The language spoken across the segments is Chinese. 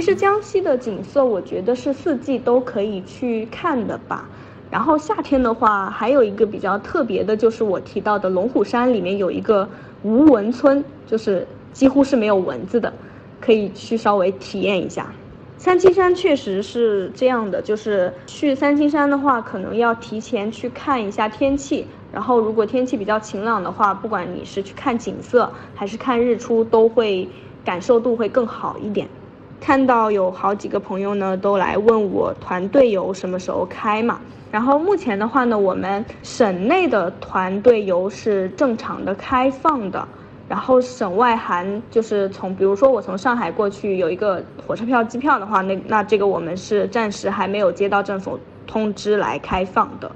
其实江西的景色，我觉得是四季都可以去看的吧。然后夏天的话，还有一个比较特别的，就是我提到的龙虎山里面有一个无蚊村，就是几乎是没有蚊子的，可以去稍微体验一下。三清山确实是这样的，就是去三清山的话，可能要提前去看一下天气。然后如果天气比较晴朗的话，不管你是去看景色还是看日出，都会感受度会更好一点。看到有好几个朋友呢，都来问我团队游什么时候开嘛。然后目前的话呢，我们省内的团队游是正常的开放的。然后省外含就是从，比如说我从上海过去有一个火车票、机票的话，那那这个我们是暂时还没有接到政府通知来开放的。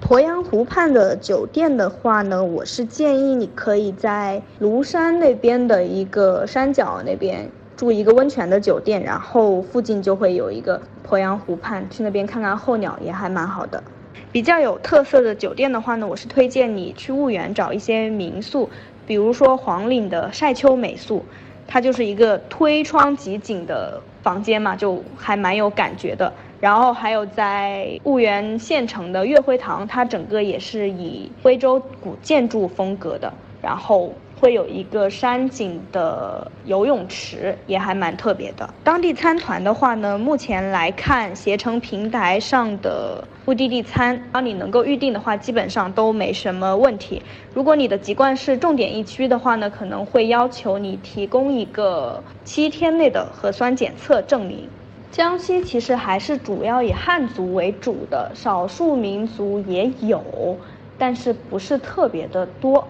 鄱阳湖畔的酒店的话呢，我是建议你可以在庐山那边的一个山脚那边住一个温泉的酒店，然后附近就会有一个鄱阳湖畔，去那边看看候鸟也还蛮好的。比较有特色的酒店的话呢，我是推荐你去婺源找一些民宿。比如说黄岭的晒秋美宿，它就是一个推窗即景的房间嘛，就还蛮有感觉的。然后还有在婺源县城的月辉堂，它整个也是以徽州古建筑风格的。然后。会有一个山景的游泳池，也还蛮特别的。当地参团的话呢，目前来看，携程平台上的目的地餐，当你能够预定的话，基本上都没什么问题。如果你的籍贯是重点疫区的话呢，可能会要求你提供一个七天内的核酸检测证明。江西其实还是主要以汉族为主的，少数民族也有，但是不是特别的多。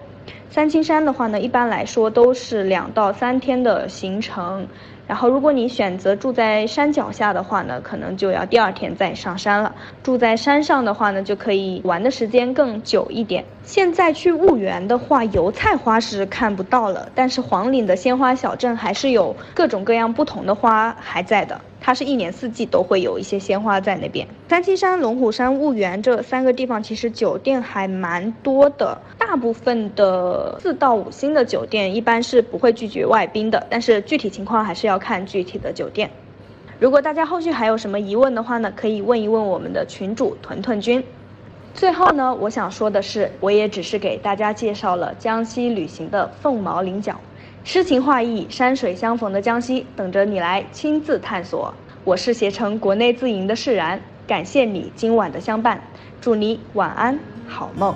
三清山的话呢，一般来说都是两到三天的行程。然后，如果你选择住在山脚下的话呢，可能就要第二天再上山了。住在山上的话呢，就可以玩的时间更久一点。现在去婺源的话，油菜花是看不到了，但是黄岭的鲜花小镇还是有各种各样不同的花还在的。它是一年四季都会有一些鲜花在那边。三清山、龙虎山、婺源这三个地方其实酒店还蛮多的，大部分的四到五星的酒店一般是不会拒绝外宾的，但是具体情况还是要看具体的酒店。如果大家后续还有什么疑问的话呢，可以问一问我们的群主屯屯君。最后呢，我想说的是，我也只是给大家介绍了江西旅行的凤毛麟角。诗情画意、山水相逢的江西，等着你来亲自探索。我是携程国内自营的释然，感谢你今晚的相伴，祝你晚安，好梦。